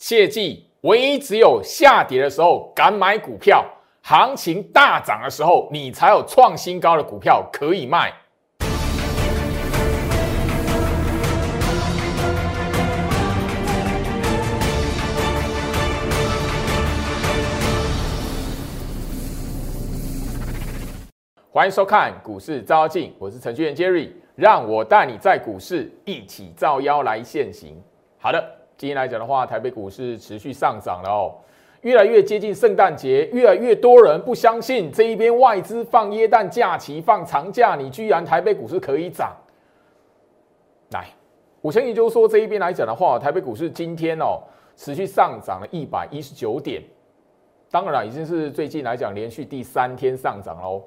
切记，唯一只有下跌的时候敢买股票，行情大涨的时候，你才有创新高的股票可以卖。欢迎收看股市招妖镜，我是程序员 Jerry，让我带你在股市一起照妖来现行。好的，今天来讲的话，台北股市持续上涨了哦，越来越接近圣诞节，越来越多人不相信这一边外资放耶诞假期放长假，你居然台北股市可以涨。来，我相信就是说这一边来讲的话，台北股市今天哦持续上涨了一百一十九点，当然已经是最近来讲连续第三天上涨喽。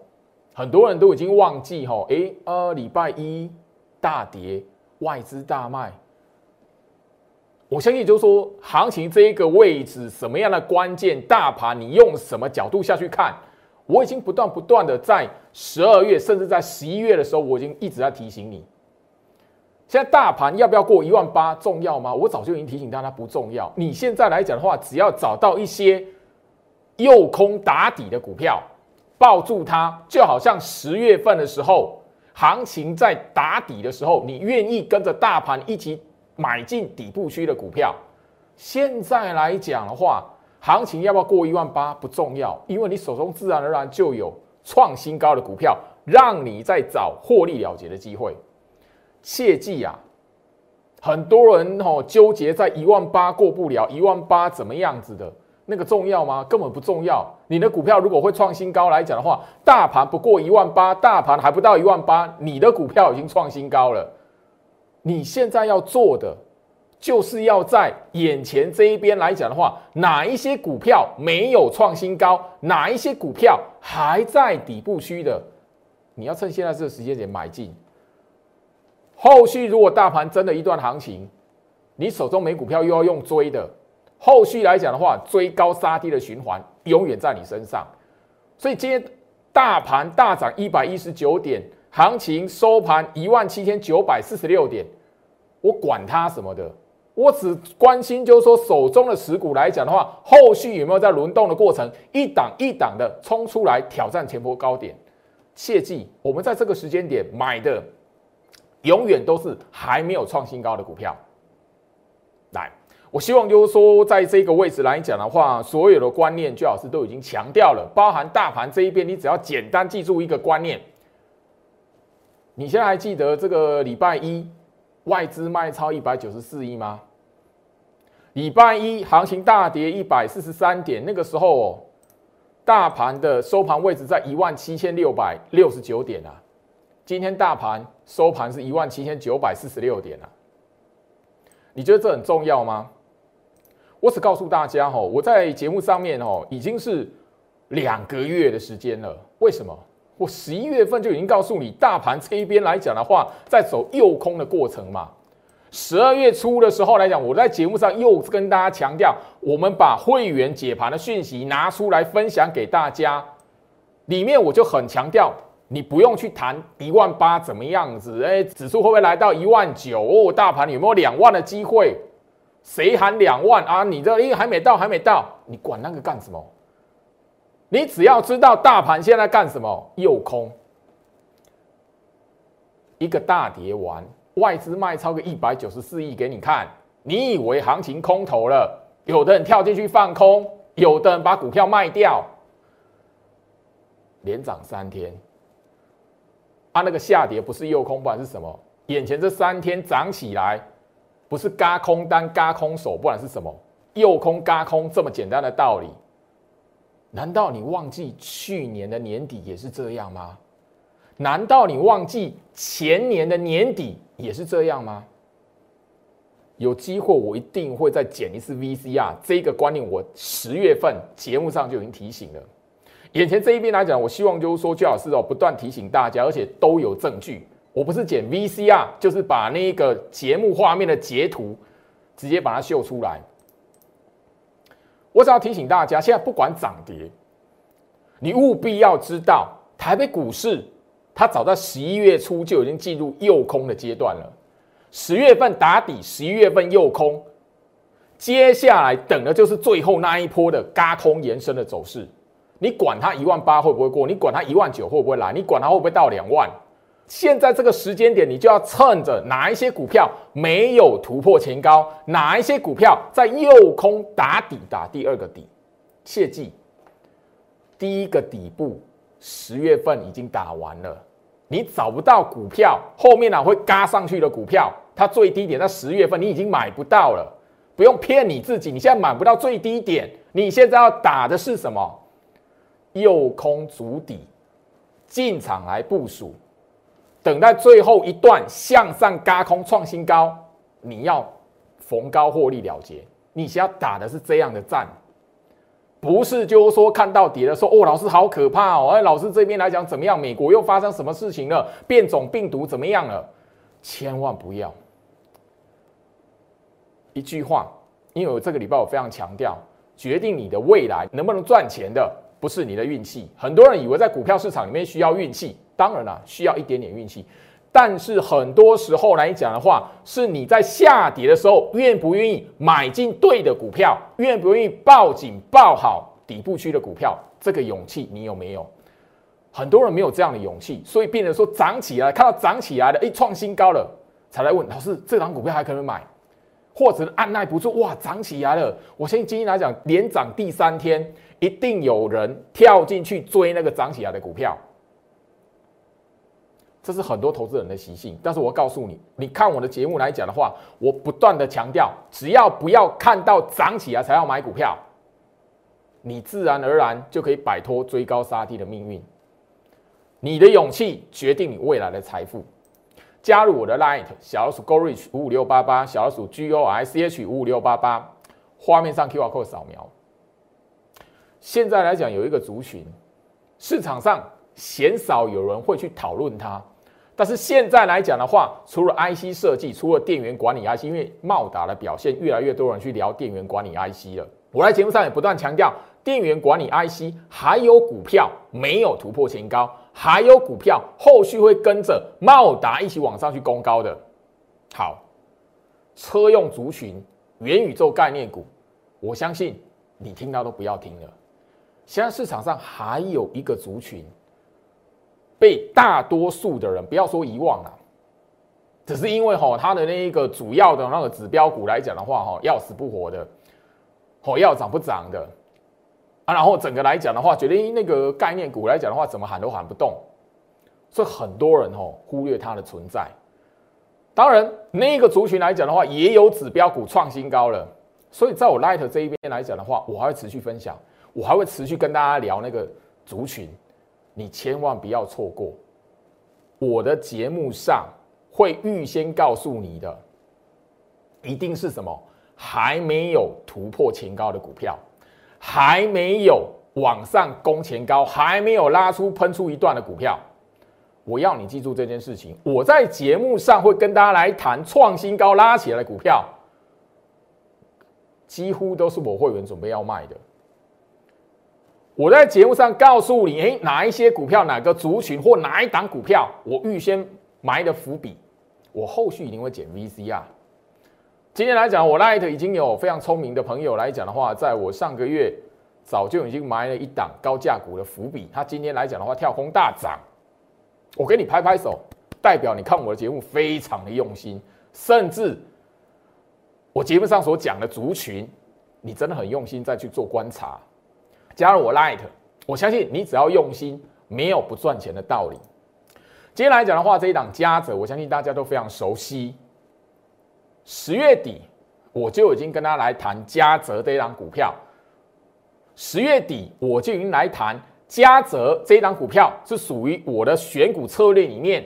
很多人都已经忘记吼，哎，呃，礼拜一大跌，外资大卖。我相信就是说，行情这一个位置，什么样的关键大盘，你用什么角度下去看？我已经不断不断的在十二月，甚至在十一月的时候，我已经一直在提醒你。现在大盘要不要过一万八重要吗？我早就已经提醒大家不重要。你现在来讲的话，只要找到一些诱空打底的股票。抱住它，就好像十月份的时候，行情在打底的时候，你愿意跟着大盘一起买进底部区的股票。现在来讲的话，行情要不要过一万八不重要，因为你手中自然而然就有创新高的股票，让你在找获利了结的机会。切记啊，很多人哦纠结在一万八过不了，一万八怎么样子的。那个重要吗？根本不重要。你的股票如果会创新高来讲的话，大盘不过一万八，大盘还不到一万八，你的股票已经创新高了。你现在要做的，就是要在眼前这一边来讲的话，哪一些股票没有创新高，哪一些股票还在底部区的，你要趁现在这个时间点买进。后续如果大盘真的一段行情，你手中没股票又要用追的。后续来讲的话，追高杀低的循环永远在你身上，所以今天大盘大涨一百一十九点，行情收盘一万七千九百四十六点，我管它什么的，我只关心就是说手中的持股来讲的话，后续有没有在轮动的过程，一档一档的冲出来挑战前波高点。切记，我们在这个时间点买的，永远都是还没有创新高的股票。来。我希望就是说，在这个位置来讲的话，所有的观念最好是都已经强调了，包含大盘这一边，你只要简单记住一个观念。你现在还记得这个礼拜一外资卖超一百九十四亿吗？礼拜一行情大跌一百四十三点，那个时候哦，大盘的收盘位置在一万七千六百六十九点啊。今天大盘收盘是一万七千九百四十六点啊。你觉得这很重要吗？我只告诉大家哦，我在节目上面哦，已经是两个月的时间了。为什么？我十一月份就已经告诉你，大盘这一边来讲的话，在走诱空的过程嘛。十二月初的时候来讲，我在节目上又跟大家强调，我们把会员解盘的讯息拿出来分享给大家，里面我就很强调，你不用去谈一万八怎么样子，哎，指数会不会来到一万九？哦，大盘有没有两万的机会？谁喊两万啊？你这因为还没到，还没到，你管那个干什么？你只要知道大盘现在干什么，诱空，一个大跌完，外资卖超个一百九十四亿给你看，你以为行情空头了？有的人跳进去放空，有的人把股票卖掉，连涨三天，啊，那个下跌不是诱空，不然是什么？眼前这三天涨起来。不是嘎空单、嘎空手，不然是什么？诱空、嘎空这么简单的道理，难道你忘记去年的年底也是这样吗？难道你忘记前年的年底也是这样吗？有机会我一定会再剪一次 VCR，这个观念我十月份节目上就已经提醒了。眼前这一边来讲，我希望就是说，最好是哦不断提醒大家，而且都有证据。我不是剪 VCR，就是把那个节目画面的截图直接把它秀出来。我只要提醒大家，现在不管涨跌，你务必要知道，台北股市它早在十一月初就已经进入诱空的阶段了。十月份打底，十一月份诱空，接下来等的就是最后那一波的嘎空延伸的走势。你管它一万八会不会过？你管它一万九会不会来？你管它会不会到两万？现在这个时间点，你就要趁着哪一些股票没有突破前高，哪一些股票在右空打底打第二个底，切记，第一个底部十月份已经打完了。你找不到股票，后面呢会嘎上去的股票，它最低点在十月份，你已经买不到了。不用骗你自己，你现在买不到最低点，你现在要打的是什么？右空足底，进场来部署，等待最后一段向上嘎空创新高，你要逢高获利了结。你想要打的是这样的战。不是，就是说看到底了，说哦，老师好可怕哦！哎，老师这边来讲怎么样？美国又发生什么事情了？变种病毒怎么样了？千万不要！一句话，因为我这个礼拜我非常强调，决定你的未来能不能赚钱的，不是你的运气。很多人以为在股票市场里面需要运气，当然了，需要一点点运气。但是很多时候来讲的话，是你在下跌的时候，愿不愿意买进对的股票，愿不愿意报警报好底部区的股票，这个勇气你有没有？很多人没有这样的勇气，所以变成说涨起来，看到涨起来的，哎，创新高了，才来问老师，这档股票还可以买，或者按耐不住，哇，涨起来了，我相信今天来讲连涨第三天，一定有人跳进去追那个涨起来的股票。这是很多投资人的习性，但是我告诉你，你看我的节目来讲的话，我不断的强调，只要不要看到涨起来才要买股票，你自然而然就可以摆脱追高杀低的命运。你的勇气决定你未来的财富。加入我的 Light 小老鼠 Go Reach 五五六八八，小老鼠 G O I C H 五五六八八，画面上 Q R code 扫描。现在来讲有一个族群，市场上鲜少有人会去讨论它。但是现在来讲的话，除了 IC 设计，除了电源管理 IC，因为茂达的表现，越来越多人去聊电源管理 IC 了。我在节目上也不断强调，电源管理 IC 还有股票没有突破前高，还有股票后续会跟着茂达一起往上去攻高的。好，车用族群、元宇宙概念股，我相信你听到都不要听了。现在市场上还有一个族群。被大多数的人不要说遗忘了，只是因为哈它的那一个主要的那个指标股来讲的话哈要死不活的，哦要涨不涨的然后整个来讲的话，觉得那个概念股来讲的话，怎么喊都喊不动，所以很多人哦忽略它的存在。当然，那个族群来讲的话，也有指标股创新高了。所以在我 Light 这一边来讲的话，我还会持续分享，我还会持续跟大家聊那个族群。你千万不要错过，我的节目上会预先告诉你的，一定是什么还没有突破前高的股票，还没有往上攻前高，还没有拉出喷出一段的股票。我要你记住这件事情。我在节目上会跟大家来谈创新高拉起来的股票，几乎都是我会员准备要卖的。我在节目上告诉你，诶，哪一些股票、哪个族群或哪一档股票，我预先埋的伏笔，我后续一定会减 VC 啊。今天来讲，我 Light 已经有非常聪明的朋友来讲的话，在我上个月早就已经埋了一档高价股的伏笔，他今天来讲的话跳空大涨，我给你拍拍手，代表你看我的节目非常的用心，甚至我节目上所讲的族群，你真的很用心再去做观察。加入我 Light，我相信你只要用心，没有不赚钱的道理。今天来讲的话，这一档嘉泽，我相信大家都非常熟悉。十月底我就已经跟他来谈嘉泽这一档股票。十月底我就已经来谈嘉泽这一档股票是属于我的选股策略里面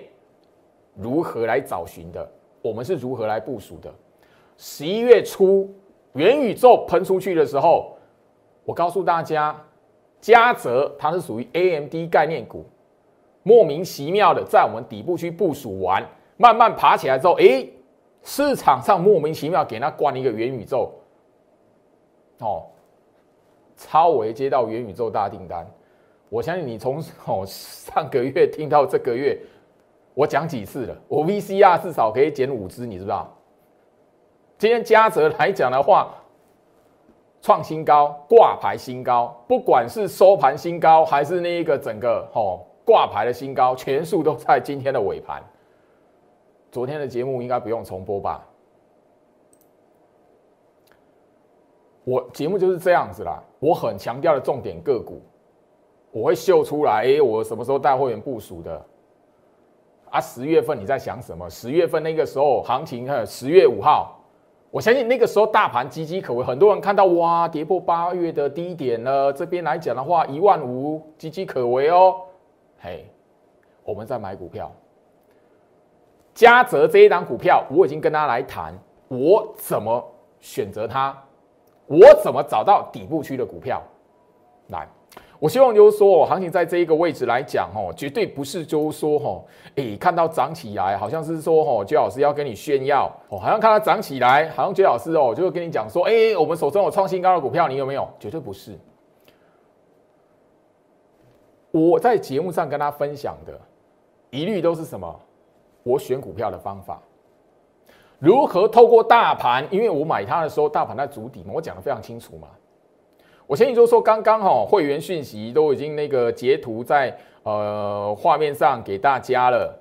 如何来找寻的，我们是如何来部署的。十一月初元宇宙喷出去的时候。我告诉大家，嘉泽它是属于 AMD 概念股，莫名其妙的在我们底部区部署完，慢慢爬起来之后，哎，市场上莫名其妙给它关了一个元宇宙，哦，超维接到元宇宙大订单，我相信你从哦上个月听到这个月，我讲几次了，我 VCR 至少可以减五支，你知不知道？今天嘉泽来讲的话。创新高、挂牌新高，不管是收盘新高还是那一个整个哦挂牌的新高，全数都在今天的尾盘。昨天的节目应该不用重播吧？我节目就是这样子啦，我很强调的重点个股，我会秀出来。哎，我什么时候带会员部署的？啊，十月份你在想什么？十月份那个时候行情，十月五号。我相信那个时候大盘岌岌可危，很多人看到哇跌破八月的低点了。这边来讲的话，一万五岌岌可危哦。嘿，我们在买股票，嘉泽这一档股票，我已经跟他来谈，我怎么选择它，我怎么找到底部区的股票，来。我希望就是说，行情在这一个位置来讲，哦，绝对不是就是说，哦，诶，看到涨起来，好像是说，哦，周老师要跟你炫耀，哦，好像看到涨起来，好像周老师哦，就会跟你讲说，诶，我们手中有创新高的股票，你有没有？绝对不是。我在节目上跟他分享的，一律都是什么？我选股票的方法，如何透过大盘？因为我买它的时候，大盘在主底嘛，我讲的非常清楚嘛。我先就说，刚刚哈会员讯息都已经那个截图在呃画面上给大家了。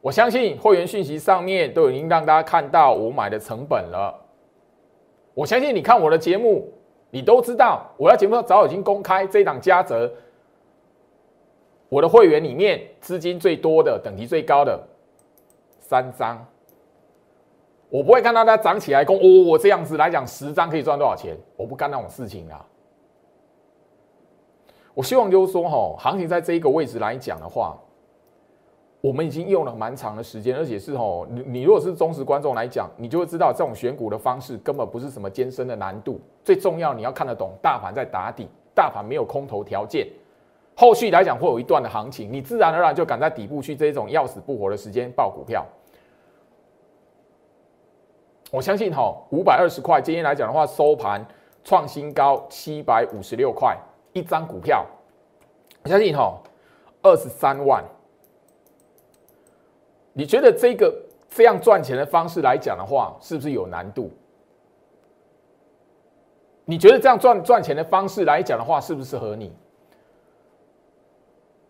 我相信会员讯息上面都已经让大家看到我买的成本了。我相信你看我的节目，你都知道我在节目上早已经公开这一档加折，我的会员里面资金最多的、等级最高的三张。我不会看到它涨起来，公哦，我这样子来讲，十张可以赚多少钱？我不干那种事情啊。我希望就是说，哈，行情在这一个位置来讲的话，我们已经用了蛮长的时间，而且是吼，你你如果是忠实观众来讲，你就会知道这种选股的方式根本不是什么艰深的难度。最重要，你要看得懂大盘在打底，大盘没有空头条件，后续来讲会有一段的行情，你自然而然就赶在底部去这种要死不活的时间报股票。我相信哈，五百二十块，今天来讲的话，收盘创新高七百五十六块一张股票。我相信哈，二十三万，你觉得这个这样赚钱的方式来讲的话，是不是有难度？你觉得这样赚赚钱的方式来讲的话，适不适合你？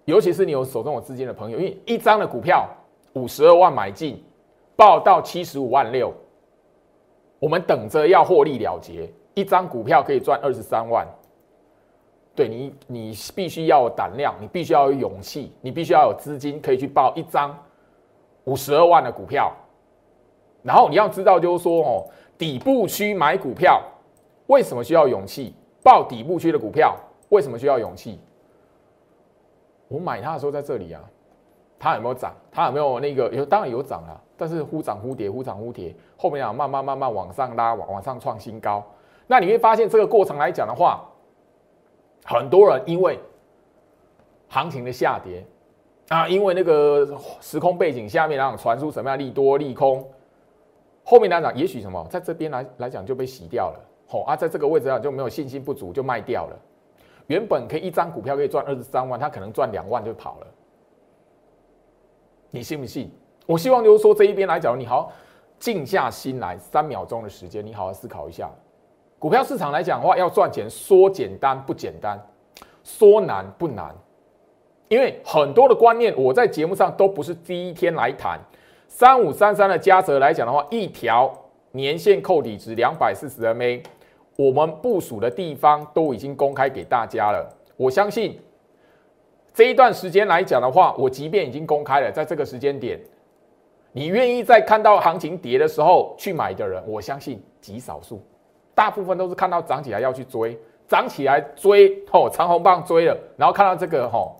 尤其是你有手中有资金的朋友，因为一张的股票五十二万买进，报到七十五万六。我们等着要获利了结，一张股票可以赚二十三万。对你，你必须要有胆量，你必须要有勇气，你必须要有资金可以去报一张五十二万的股票。然后你要知道，就是说哦，底部区买股票为什么需要勇气？报底部区的股票为什么需要勇气？我买它的时候在这里啊，它有没有涨？它有没有那个？有，当然有涨啊。但是忽涨忽跌，忽涨忽跌，后面啊慢慢慢慢往上拉，往往上创新高。那你会发现这个过程来讲的话，很多人因为行情的下跌啊，因为那个时空背景下面然后传出什么样利多利空，后面来讲也许什么在这边来来讲就被洗掉了，吼啊，在这个位置上就没有信心不足就卖掉了。原本可以一张股票可以赚二十三万，他可能赚两万就跑了，你信不信？我希望就是说这一边来讲，你好静下心来，三秒钟的时间，你好好思考一下。股票市场来讲的话，要赚钱说简单不简单，说难不难。因为很多的观念，我在节目上都不是第一天来谈。三五三三的加折来讲的话，一条年线扣底值两百四十 MA，我们部署的地方都已经公开给大家了。我相信这一段时间来讲的话，我即便已经公开了，在这个时间点。你愿意在看到行情跌的时候去买的人，我相信极少数，大部分都是看到涨起来要去追，涨起来追，吼长红棒追了，然后看到这个吼，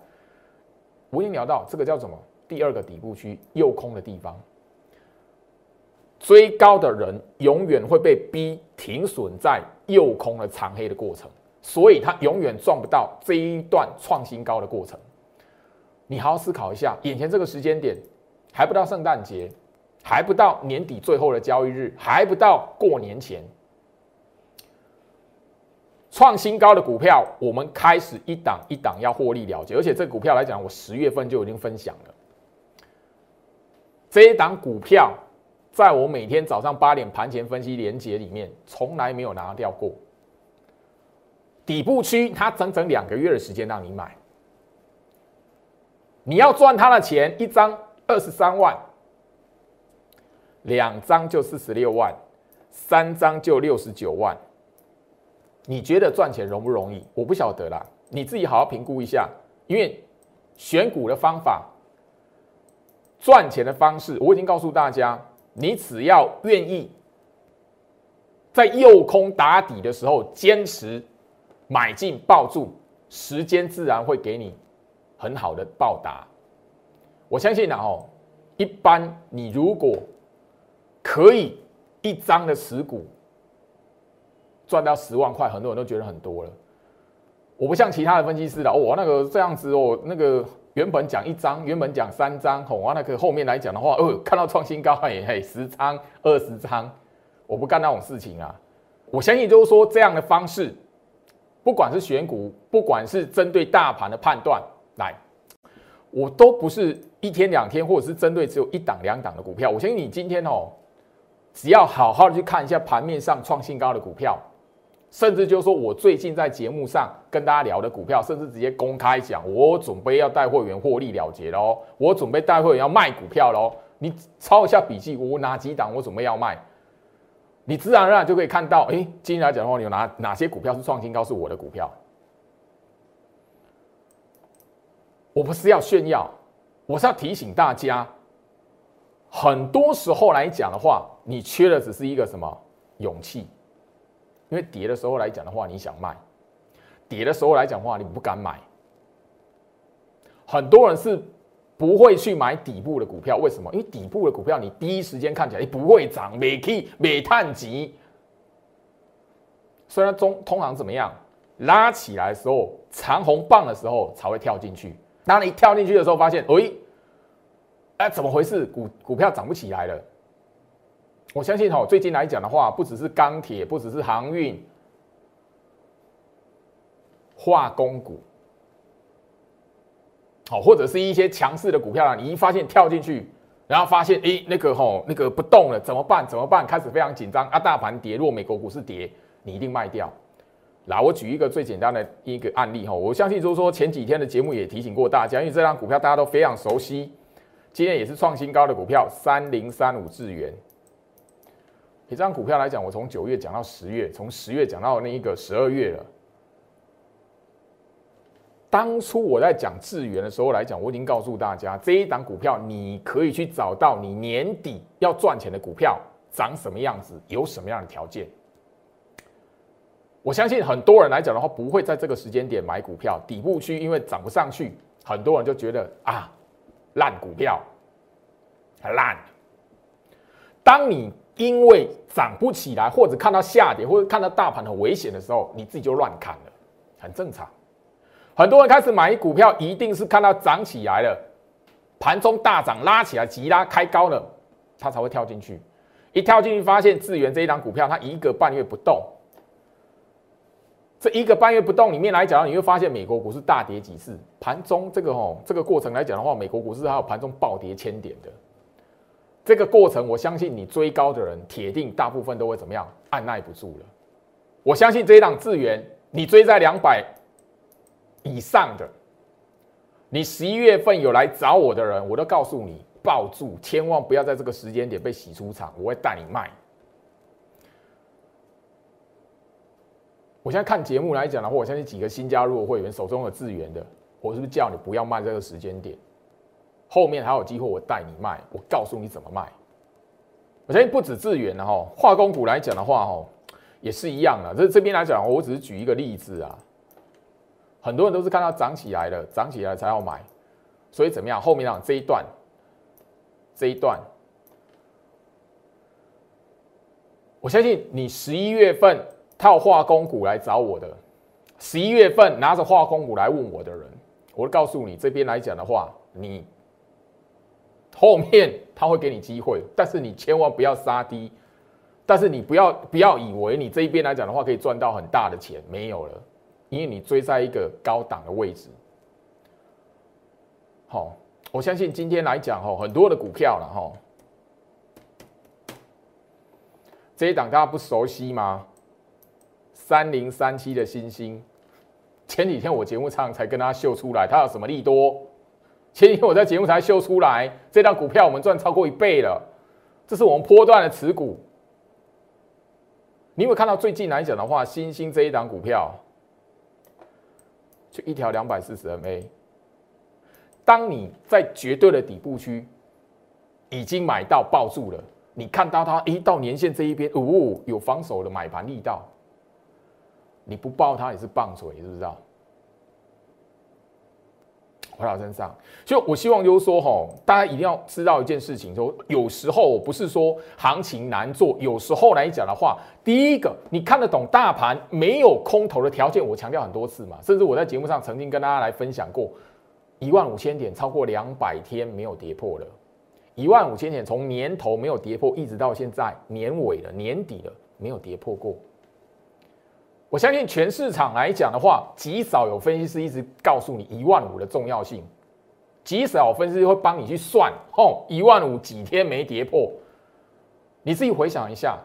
我已经聊到这个叫什么？第二个底部区右空的地方，追高的人永远会被逼停损在右空的长黑的过程，所以他永远赚不到这一段创新高的过程。你好好思考一下，眼前这个时间点。还不到圣诞节，还不到年底最后的交易日，还不到过年前，创新高的股票，我们开始一档一档要获利了结。而且这股票来讲，我十月份就已经分享了。这一档股票，在我每天早上八点盘前分析连结里面，从来没有拿掉过。底部区它整整两个月的时间让你买，你要赚它的钱，一张二十三万，两张就四十六万，三张就六十九万。你觉得赚钱容不容易？我不晓得啦，你自己好好评估一下。因为选股的方法、赚钱的方式，我已经告诉大家，你只要愿意在右空打底的时候坚持买进抱住，时间自然会给你很好的报答。我相信啊，哦，一般你如果可以一张的持股。赚到十万块，很多人都觉得很多了。我不像其他的分析师的，哦，那个这样子哦，那个原本讲一张，原本讲三张，吼哦，那个后面来讲的话，哦，看到创新高，嘿嘿，十张、二十张，我不干那种事情啊。我相信就是说这样的方式，不管是选股，不管是针对大盘的判断，来，我都不是一天两天，或者是针对只有一档两档的股票。我相信你今天哦，只要好好的去看一下盘面上创新高的股票。甚至就是说，我最近在节目上跟大家聊的股票，甚至直接公开讲，我准备要带会员获利了结喽，我准备带会员要卖股票喽。你抄一下笔记，我哪几档我准备要卖，你自然而然就可以看到，哎，今天来讲的话，你有哪哪些股票是创新高，是我的股票。我不是要炫耀，我是要提醒大家，很多时候来讲的话，你缺的只是一个什么勇气。因为跌的时候来讲的话，你想卖；跌的时候来讲的话，你不敢买。很多人是不会去买底部的股票，为什么？因为底部的股票你第一时间看起来不会涨，每 K 每探级。虽然中通常怎么样拉起来的时候，长红棒的时候才会跳进去。当你跳进去的时候，发现，哎，哎，怎么回事？股股票涨不起来了。我相信哈，最近来讲的话，不只是钢铁，不只是航运、化工股，好，或者是一些强势的股票啊，你一发现跳进去，然后发现哎，那个吼，那个不动了，怎么办？怎么办？开始非常紧张啊！大盘跌，落美国股市跌，你一定卖掉。来，我举一个最简单的一个案例哈，我相信就是说前几天的节目也提醒过大家，因为这张股票大家都非常熟悉，今天也是创新高的股票，三零三五智元。这张股票来讲，我从九月讲到十月，从十月讲到那一个十二月了。当初我在讲智源的时候来讲，我已经告诉大家，这一档股票你可以去找到你年底要赚钱的股票长什么样子，有什么样的条件。我相信很多人来讲的话，不会在这个时间点买股票，底部区因为涨不上去，很多人就觉得啊，烂股票，很烂。当你因为涨不起来，或者看到下跌，或者看到大盘很危险的时候，你自己就乱看了，很正常。很多人开始买股票，一定是看到涨起来了，盘中大涨拉起来，急拉开高了，他才会跳进去。一跳进去，发现智源这一档股票，它一个半月不动。这一个半月不动里面来讲，你会发现美国股市大跌几次，盘中这个哦，这个过程来讲的话，美国股市还有盘中暴跌千点的。这个过程，我相信你追高的人，铁定大部分都会怎么样？按耐不住了。我相信这一档资源，你追在两百以上的，你十一月份有来找我的人，我都告诉你，抱住，千万不要在这个时间点被洗出场，我会带你卖。我现在看节目来讲的话，我相信几个新加入的会员手中有资源的，我是不是叫你不要卖这个时间点？后面还有机会，我带你卖，我告诉你怎么卖。我相信不止智远的哈，化工股来讲的话哈，也是一样的。这这边来讲，我只是举一个例子啊。很多人都是看到涨起来了，涨起来才要买，所以怎么样？后面讲这一段，这一段，我相信你十一月份套化工股来找我的，十一月份拿着化工股来问我的人，我告诉你这边来讲的话，你。后面他会给你机会，但是你千万不要杀低，但是你不要不要以为你这一边来讲的话可以赚到很大的钱，没有了，因为你追在一个高档的位置。好，我相信今天来讲哈，很多的股票了哈，这一档大家不熟悉吗？三零三七的星星前几天我节目上才跟大家秀出来，它有什么利多？前几天我在节目才秀出来，这张股票我们赚超过一倍了，这是我们波段的持股。你有看到最近来讲的话，新兴这一档股票，就一条两百四十 MA。当你在绝对的底部区已经买到抱住了，你看到它一到年线这一边，哦，有防守的买盘力道。你不抱它也是棒槌，知不知道？回到身上，就我希望就是说，吼，大家一定要知道一件事情，说有时候不是说行情难做，有时候来讲的话，第一个你看得懂大盘没有空头的条件，我强调很多次嘛，甚至我在节目上曾经跟大家来分享过，一万五千点超过两百天没有跌破了，一万五千点从年头没有跌破，一直到现在年尾了，年底了没有跌破过。我相信全市场来讲的话，极少有分析师一直告诉你一万五的重要性，极少分析师会帮你去算，哦，一万五几天没跌破，你自己回想一下，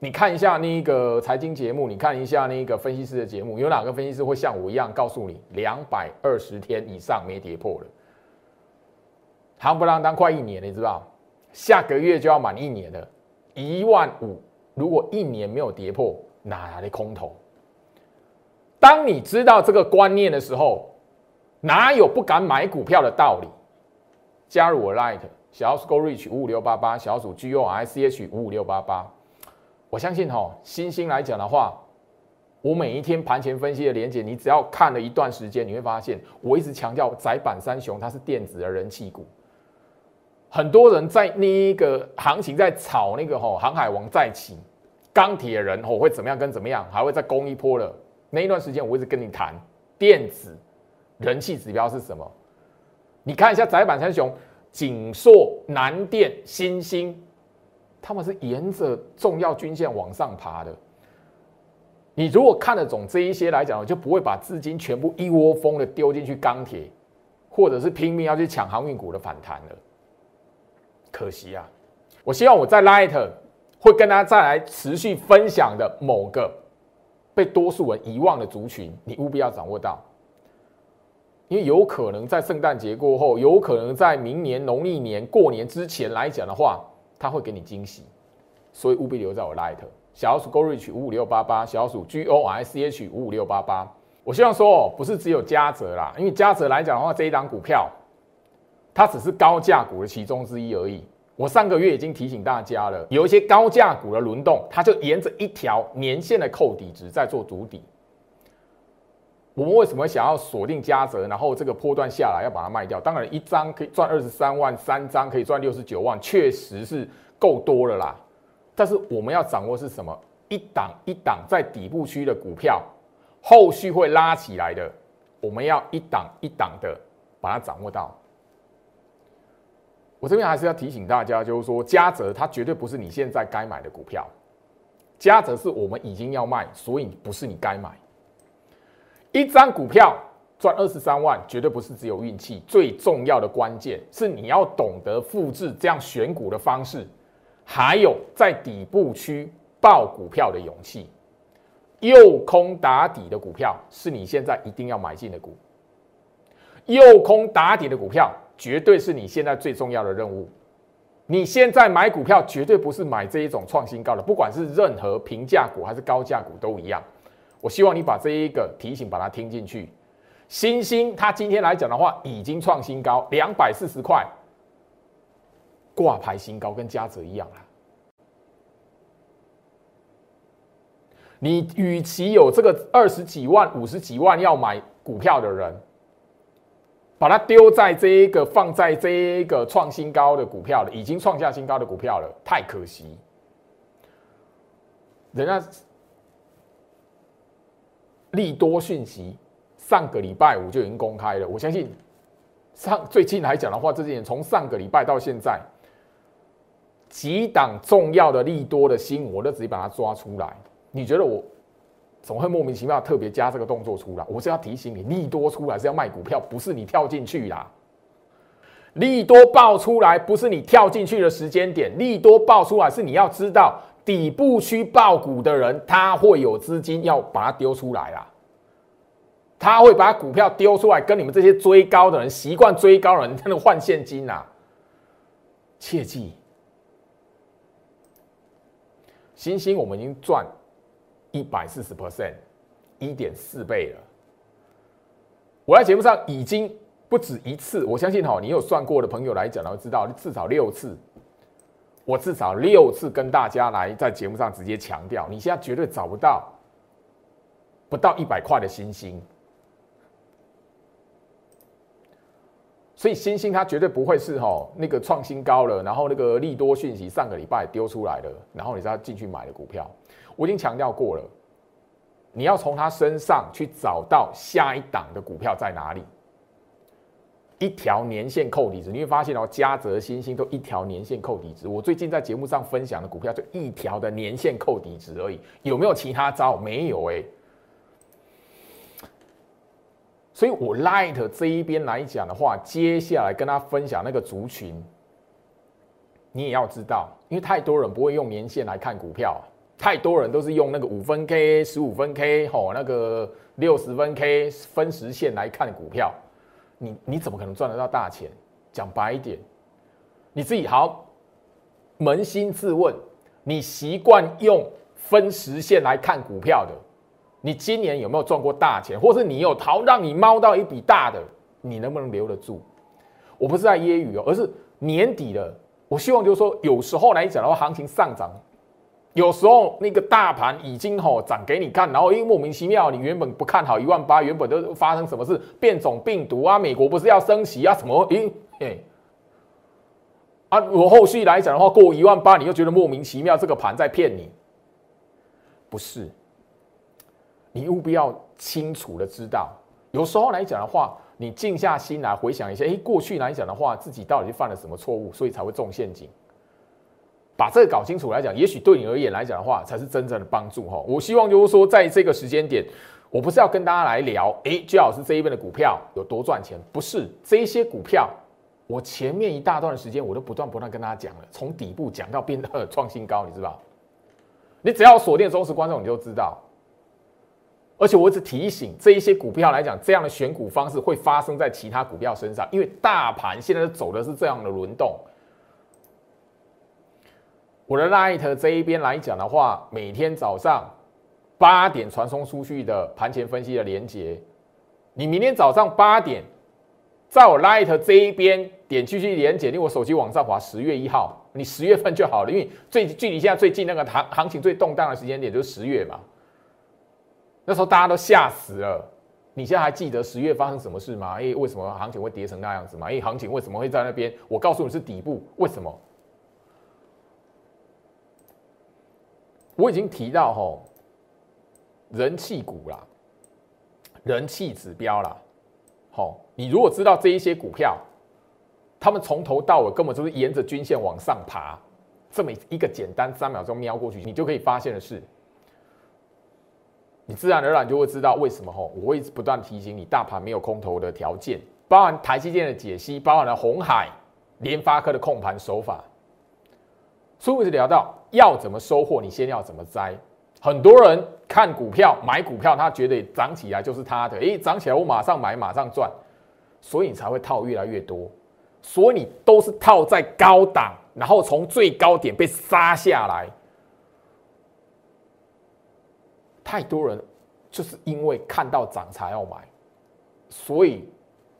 你看一下那个财经节目，你看一下那个分析师的节目，有哪个分析师会像我一样告诉你两百二十天以上没跌破了？夯不啷当快一年，你知道？下个月就要满一年了，一万五如果一年没有跌破，哪来的空头？当你知道这个观念的时候，哪有不敢买股票的道理？加入我 Light 小鼠 Go Reach 五五六八八，小鼠 G O I C H 五五六八八。我相信哈，星星来讲的话，我每一天盘前分析的连接，你只要看了一段时间，你会发现，我一直强调窄板三雄，它是电子的人气股。很多人在那一个行情在炒那个哈航海王再起，钢铁人吼会怎么样跟怎么样，还会再攻一波了。那一段时间，我一直跟你谈电子人气指标是什么？你看一下窄板三雄，锦硕、南电、新兴，他们是沿着重要均线往上爬的。你如果看得懂这一些来讲，就不会把资金全部一窝蜂的丢进去钢铁，或者是拼命要去抢航运股的反弹了。可惜啊！我希望我在 Light 会跟大家再来持续分享的某个。被多数人遗忘的族群，你务必要掌握到，因为有可能在圣诞节过后，有可能在明年农历年过年之前来讲的话，他会给你惊喜，所以务必留在我 Light 小鼠 Gorich 五五六八八，小鼠 G O I C H 五五六八八。我希望说，不是只有嘉泽啦，因为嘉泽来讲的话，这一档股票，它只是高价股的其中之一而已。我上个月已经提醒大家了，有一些高价股的轮动，它就沿着一条年线的扣底值在做主底。我们为什么想要锁定嘉泽，然后这个波段下来要把它卖掉？当然，一张可以赚二十三万，三张可以赚六十九万，确实是够多了啦。但是我们要掌握是什么？一档一档在底部区的股票，后续会拉起来的，我们要一档一档的把它掌握到。我这边还是要提醒大家，就是说，嘉泽它绝对不是你现在该买的股票，嘉泽是我们已经要卖，所以不是你该买。一张股票赚二十三万，绝对不是只有运气，最重要的关键是你要懂得复制这样选股的方式，还有在底部区爆股票的勇气。右空打底的股票是你现在一定要买进的股，右空打底的股票。绝对是你现在最重要的任务。你现在买股票，绝对不是买这一种创新高的，不管是任何平价股还是高价股都一样。我希望你把这一个提醒把它听进去。星星它今天来讲的话，已经创新高两百四十块，挂牌新高，跟嘉泽一样了。你与其有这个二十几万、五十几万要买股票的人。把它丢在这一个放在这一个创新高的股票了，已经创下新高的股票了，太可惜。人家利多讯息上个礼拜五就已经公开了，我相信上最近来讲的话，这几年从上个礼拜到现在，几档重要的利多的新闻，我都直接把它抓出来。你觉得我？总会莫名其妙特别加这个动作出来，我是要提醒你，利多出来是要卖股票，不是你跳进去啦。利多爆出来不是你跳进去的时间点，利多爆出来是你要知道底部区爆股的人，他会有资金要把它丢出来啦。他会把股票丢出来，跟你们这些追高的人、习惯追高的人，在那换现金呐。切记，星星我们已经赚一百四十 percent，一点四倍了。我在节目上已经不止一次，我相信哈，你有算过的朋友来讲，都知道至少六次。我至少六次跟大家来在节目上直接强调，你现在绝对找不到不到一百块的星星。所以星星它绝对不会是哈那个创新高了，然后那个利多讯息上个礼拜丢出来了，然后你再进去买的股票。我已经强调过了，你要从他身上去找到下一档的股票在哪里。一条年限扣底值，你会发现哦，嘉泽、星星都一条年限扣底值。我最近在节目上分享的股票就一条的年限扣底值而已，有没有其他招？没有哎。所以我 Light 这一边来讲的话，接下来跟他分享那个族群，你也要知道，因为太多人不会用年限来看股票，太多人都是用那个五分 K、十五分 K 吼，那个六十分 K 分时线来看股票。你你怎么可能赚得到大钱？讲白一点，你自己好扪心自问，你习惯用分时线来看股票的，你今年有没有赚过大钱？或是你有逃让你猫到一笔大的，你能不能留得住？我不是在揶揄哦，而是年底了，我希望就是说，有时候来讲的话，行情上涨。有时候那个大盘已经吼涨给你看，然后因为莫名其妙，你原本不看好一万八，原本都发生什么事？变种病毒啊，美国不是要升息啊？什么？咦，哎，啊，我后续来讲的话，过一万八，你又觉得莫名其妙，这个盘在骗你？不是，你务必要清楚的知道，有时候来讲的话，你静下心来回想一下，哎，过去来讲的话，自己到底犯了什么错误，所以才会中陷阱。把这个搞清楚来讲，也许对你而言来讲的话，才是真正的帮助哈。我希望就是说，在这个时间点，我不是要跟大家来聊，哎，最老师这一边的股票有多赚钱，不是这些股票，我前面一大段的时间，我都不断不断跟大家讲了，从底部讲到变得创新高，你知道？你只要锁定忠实观众，你就知道。而且我一直提醒，这一些股票来讲，这样的选股方式会发生在其他股票身上，因为大盘现在走的是这样的轮动。我的 Light 这一边来讲的话，每天早上八点传送出去的盘前分析的连接，你明天早上八点在我 Light 这一边点进去连接，因为我手机往上滑，十月一号，你十月份就好了，因为最距离现在最近那个行行情最动荡的时间点就是十月嘛，那时候大家都吓死了。你现在还记得十月发生什么事吗？哎，为什么行情会跌成那样子吗？哎，行情为什么会在那边？我告诉你是底部，为什么？我已经提到吼，人气股啦，人气指标啦，好，你如果知道这一些股票，他们从头到尾根本就是沿着均线往上爬，这么一个简单三秒钟瞄过去，你就可以发现的是，你自然而然就会知道为什么吼，我会一直不断提醒你，大盘没有空头的条件，包含台积电的解析，包含了红海、联发科的控盘手法。所以我直聊到要怎么收获，你先要怎么摘。很多人看股票买股票，他觉得涨起来就是他的，诶，涨起来我马上买马上赚，所以你才会套越来越多。所以你都是套在高档，然后从最高点被杀下来。太多人就是因为看到涨才要买，所以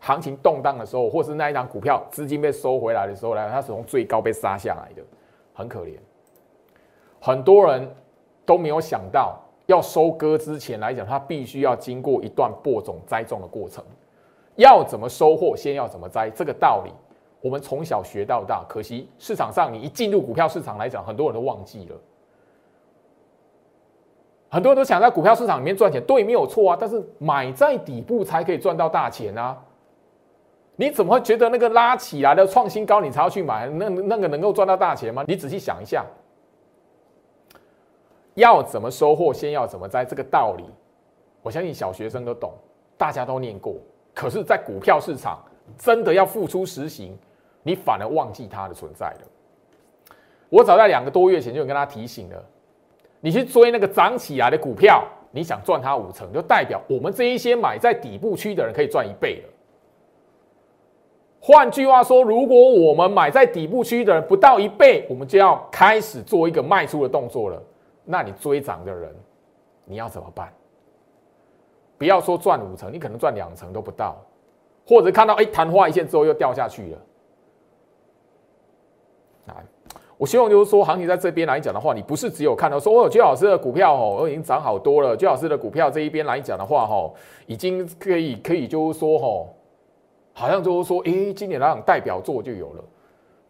行情动荡的时候，或是那一张股票资金被收回来的时候，来它是从最高被杀下来的。很可怜，很多人都没有想到，要收割之前来讲，它必须要经过一段播种、栽种的过程。要怎么收获，先要怎么栽，这个道理我们从小学到大。可惜市场上，你一进入股票市场来讲，很多人都忘记了。很多人都想在股票市场里面赚钱，对，没有错啊。但是买在底部才可以赚到大钱啊。你怎么会觉得那个拉起来的创新高，你才要去买？那那个能够赚到大钱吗？你仔细想一下，要怎么收获，先要怎么栽，这个道理，我相信小学生都懂，大家都念过。可是，在股票市场，真的要付出实行，你反而忘记它的存在了。我早在两个多月前就跟他提醒了，你去追那个涨起来的股票，你想赚它五成，就代表我们这一些买在底部区的人可以赚一倍了。换句话说，如果我们买在底部区的人不到一倍，我们就要开始做一个卖出的动作了。那你追涨的人，你要怎么办？不要说赚五成，你可能赚两成都不到，或者看到哎昙花一现之后又掉下去了。啊，我希望就是说，行情在这边来讲的话，你不是只有看到说哦，居老师的股票哦，已经涨好多了。居老师的股票这一边来讲的话，哈，已经可以可以就是说，哈。好像就是说，诶，今年那场代表作就有了，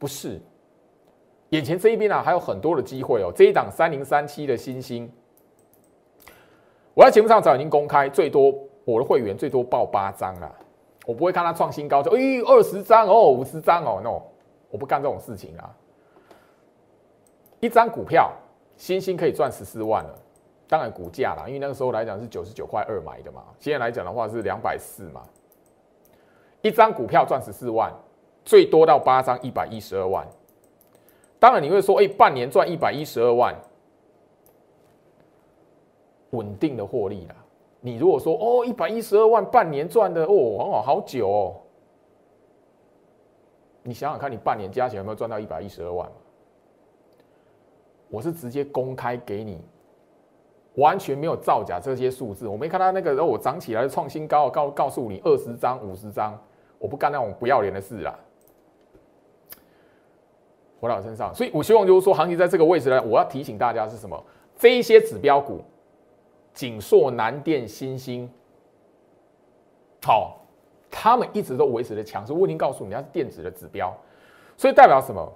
不是？眼前这一边啊，还有很多的机会哦。这一档三零三七的新星，我在节目上早已经公开，最多我的会员最多报八张了，我不会看它创新高就诶二十张哦，五十张哦，no，我不干这种事情啊。一张股票新星可以赚十四万了，当然股价啦，因为那个时候来讲是九十九块二买的嘛，现在来讲的话是两百四嘛。一张股票赚十四万，最多到八张一百一十二万。当然你会说，哎，半年赚一百一十二万，稳定的获利啦。你如果说，哦，一百一十二万半年赚的，哦，很好，好久哦。你想想看，你半年加起来有没有赚到一百一十二万？我是直接公开给你，完全没有造假这些数字。我没看到那个，哦，我涨起来创新高，告告诉你二十张、五十张。我不干那种不要脸的事啦，回到身上，所以我希望就是说，行情在这个位置呢，我要提醒大家是什么？这一些指标股，锦硕、南电、新兴，好，他们一直都维持的强势。我已经告诉你，它是电子的指标，所以代表什么？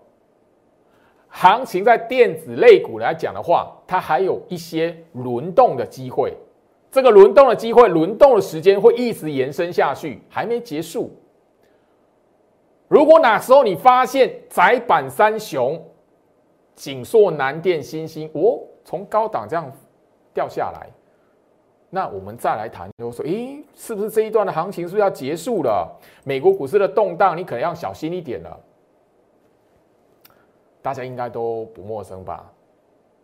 行情在电子类股来讲的话，它还有一些轮动的机会。这个轮动的机会，轮动的时间会一直延伸下去，还没结束。如果哪时候你发现窄板三雄、锦硕、南电、新星，哦，从高档这样掉下来，那我们再来谈，就说，诶，是不是这一段的行情是不是要结束了？美国股市的动荡，你可能要小心一点了。大家应该都不陌生吧？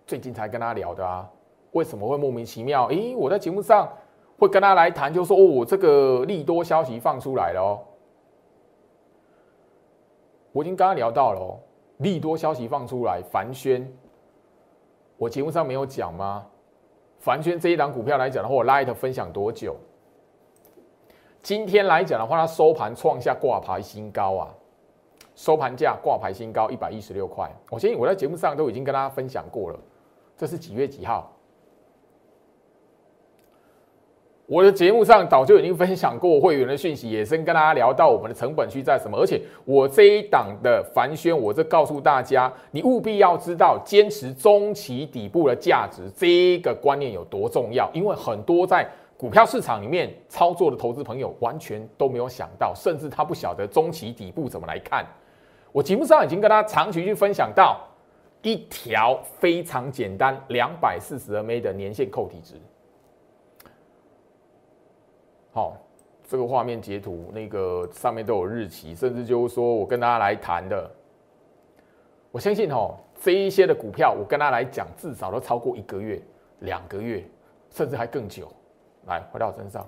最近才跟他聊的啊，为什么会莫名其妙？诶，我在节目上会跟他来谈，就说，哦，这个利多消息放出来了哦。我已经刚刚聊到了利多消息放出来，凡轩，我节目上没有讲吗？凡轩这一档股票来讲的话，我 light 分享多久？今天来讲的话，它收盘创下挂牌新高啊，收盘价挂牌新高一百一十六块。我相信我在节目上都已经跟大家分享过了，这是几月几号？我的节目上早就已经分享过会员的讯息，也是跟大家聊到我们的成本区在什么。而且我这一档的凡轩，我这告诉大家，你务必要知道坚持中期底部的价值这个观念有多重要。因为很多在股票市场里面操作的投资朋友完全都没有想到，甚至他不晓得中期底部怎么来看。我节目上已经跟他长期去分享到一条非常简单两百四十 MA 的年线扣底值。好，这个画面截图，那个上面都有日期，甚至就是说我跟大家来谈的，我相信哦，这一些的股票，我跟大家来讲，至少都超过一个月、两个月，甚至还更久。来，回到我身上，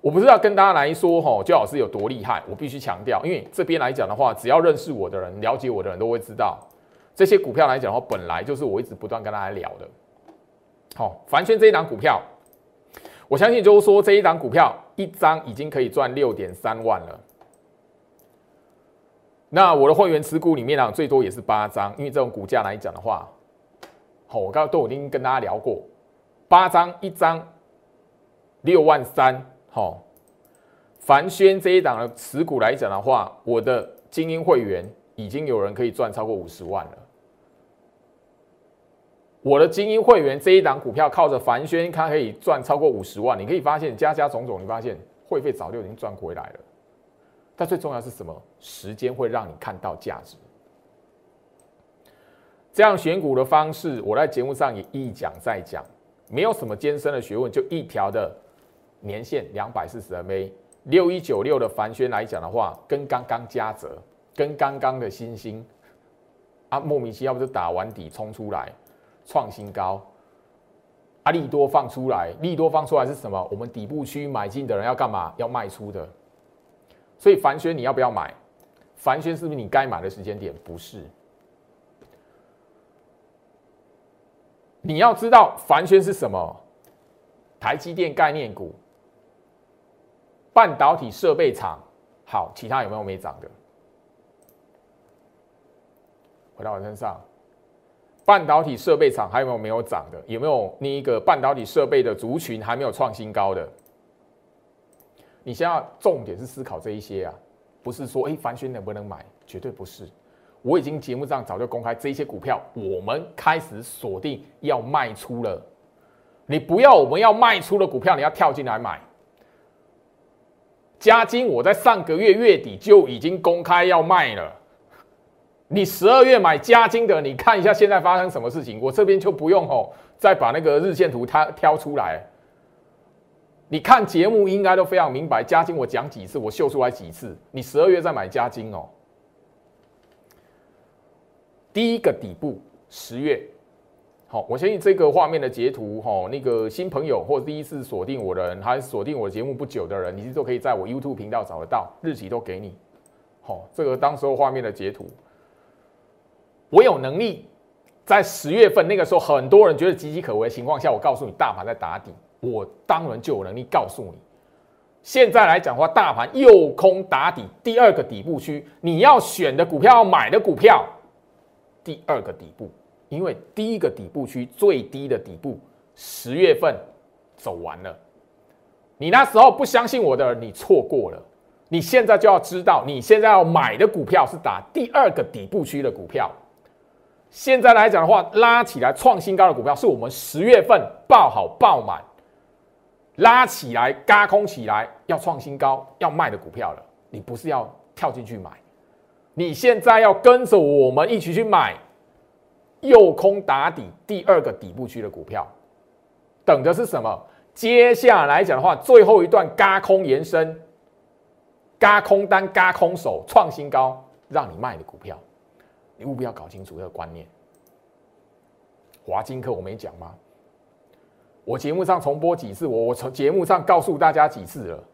我不是要跟大家来说哈，焦老师有多厉害，我必须强调，因为这边来讲的话，只要认识我的人、了解我的人都会知道，这些股票来讲的话，本来就是我一直不断跟大家聊的。好，凡轩这一档股票。我相信就是说，这一档股票一张已经可以赚六点三万了。那我的会员持股里面呢，最多也是八张，因为这种股价来讲的话，好，我刚刚都已经跟大家聊过，八张一张六万三。好，凡轩这一档的持股来讲的话，我的精英会员已经有人可以赚超过五十万了。我的精英会员这一档股票靠着凡轩，它可以赚超过五十万。你可以发现，加加种种，你发现会费早就已经赚回来了。但最重要是什么？时间会让你看到价值。这样选股的方式，我在节目上也一讲再讲，没有什么艰深的学问，就一条的年限两百四十 MA，六一九六的凡轩来讲的话，跟刚刚加泽，跟刚刚的星星啊，莫名其妙不是打完底冲出来。创新高，啊，利多放出来，利多放出来是什么？我们底部区买进的人要干嘛？要卖出的。所以凡轩你要不要买？凡轩是不是你该买的时间点？不是。你要知道凡轩是什么？台积电概念股，半导体设备厂。好，其他有没有没涨的？回到我身上。半导体设备厂还有没有没有涨的？有没有那一个半导体设备的族群还没有创新高的？你现在重点是思考这一些啊，不是说哎，凡轩能不能买？绝对不是。我已经节目上早就公开，这些股票我们开始锁定要卖出了。你不要我们要卖出的股票，你要跳进来买。加金我在上个月月底就已经公开要卖了。你十二月买加金的，你看一下现在发生什么事情。我这边就不用哦，再把那个日线图它挑出来。你看节目应该都非常明白，加金我讲几次，我秀出来几次。你十二月再买加金哦。第一个底部十月，好，我相信这个画面的截图，哈，那个新朋友或第一次锁定我的人，还锁定我节目不久的人，你都可以在我 YouTube 频道找得到，日期都给你。好，这个当时候画面的截图。我有能力在十月份那个时候，很多人觉得岌岌可危的情况下，我告诉你大盘在打底，我当然就有能力告诉你。现在来讲的话，大盘右空打底，第二个底部区，你要选的股票、要买的股票，第二个底部，因为第一个底部区最低的底部，十月份走完了。你那时候不相信我的，你错过了。你现在就要知道，你现在要买的股票是打第二个底部区的股票。现在来讲的话，拉起来创新高的股票，是我们十月份爆好爆满，拉起来嘎空起来要创新高要卖的股票了。你不是要跳进去买，你现在要跟着我们一起去买右空打底第二个底部区的股票，等的是什么？接下来讲的话，最后一段嘎空延伸，嘎空单嘎空手创新高，让你卖的股票。你务必要搞清楚这个观念。华金科我没讲吗？我节目上重播几次，我我从节目上告诉大家几次了。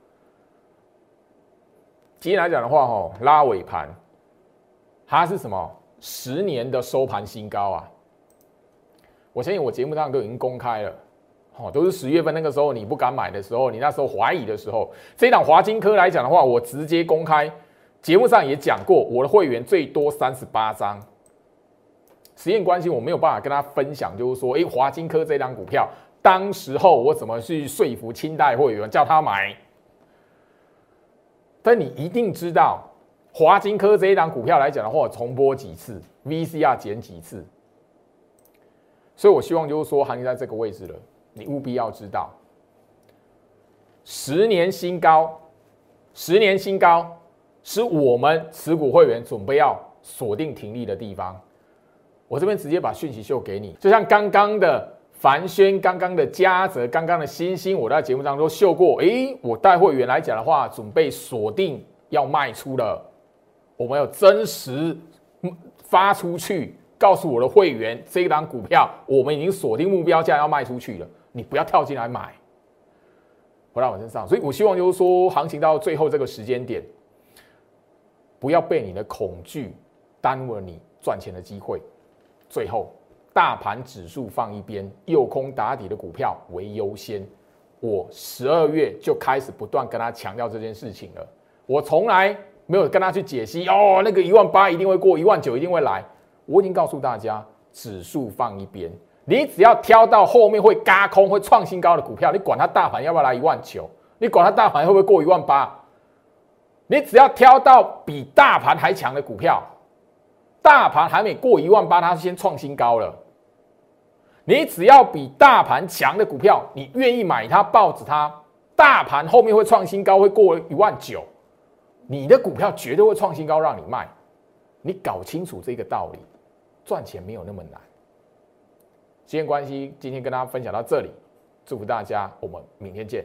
今天来讲的话，哈拉尾盘，它是什么？十年的收盘新高啊！我相信我节目上都已经公开了，哦，都是十月份那个时候你不敢买的时候，你那时候怀疑的时候，这档华金科来讲的话，我直接公开。节目上也讲过，我的会员最多三十八张。实验关系我没有办法跟他分享，就是说，哎，华金科这张股票，当时候我怎么去说服清代会员叫他买？但你一定知道，华金科这一张股票来讲的话，重播几次，VCR 剪几次，所以我希望就是说，行情在这个位置了，你务必要知道，十年新高，十年新高。是我们持股会员准备要锁定停利的地方。我这边直接把讯息秀给你，就像刚刚的凡轩、刚刚的嘉泽、刚刚的星星，我在节目当中秀过。诶，我带会员来讲的话，准备锁定要卖出了。我们要真实发出去，告诉我的会员，这一档股票我们已经锁定目标价要卖出去了，你不要跳进来买。回到我身上，所以我希望就是说，行情到最后这个时间点。不要被你的恐惧耽误了你赚钱的机会。最后，大盘指数放一边，右空打底的股票为优先。我十二月就开始不断跟他强调这件事情了。我从来没有跟他去解析哦，那个一万八一定会过，一万九一定会来。我已经告诉大家，指数放一边，你只要挑到后面会嘎空、会创新高的股票，你管它大盘要不要来一万九，你管它大盘会不会过一万八。你只要挑到比大盘还强的股票，大盘还没过一万八，它先创新高了。你只要比大盘强的股票，你愿意买它，抱着它，大盘后面会创新高，会过一万九，你的股票绝对会创新高，让你卖。你搞清楚这个道理，赚钱没有那么难。时间关系，今天跟大家分享到这里，祝福大家，我们明天见。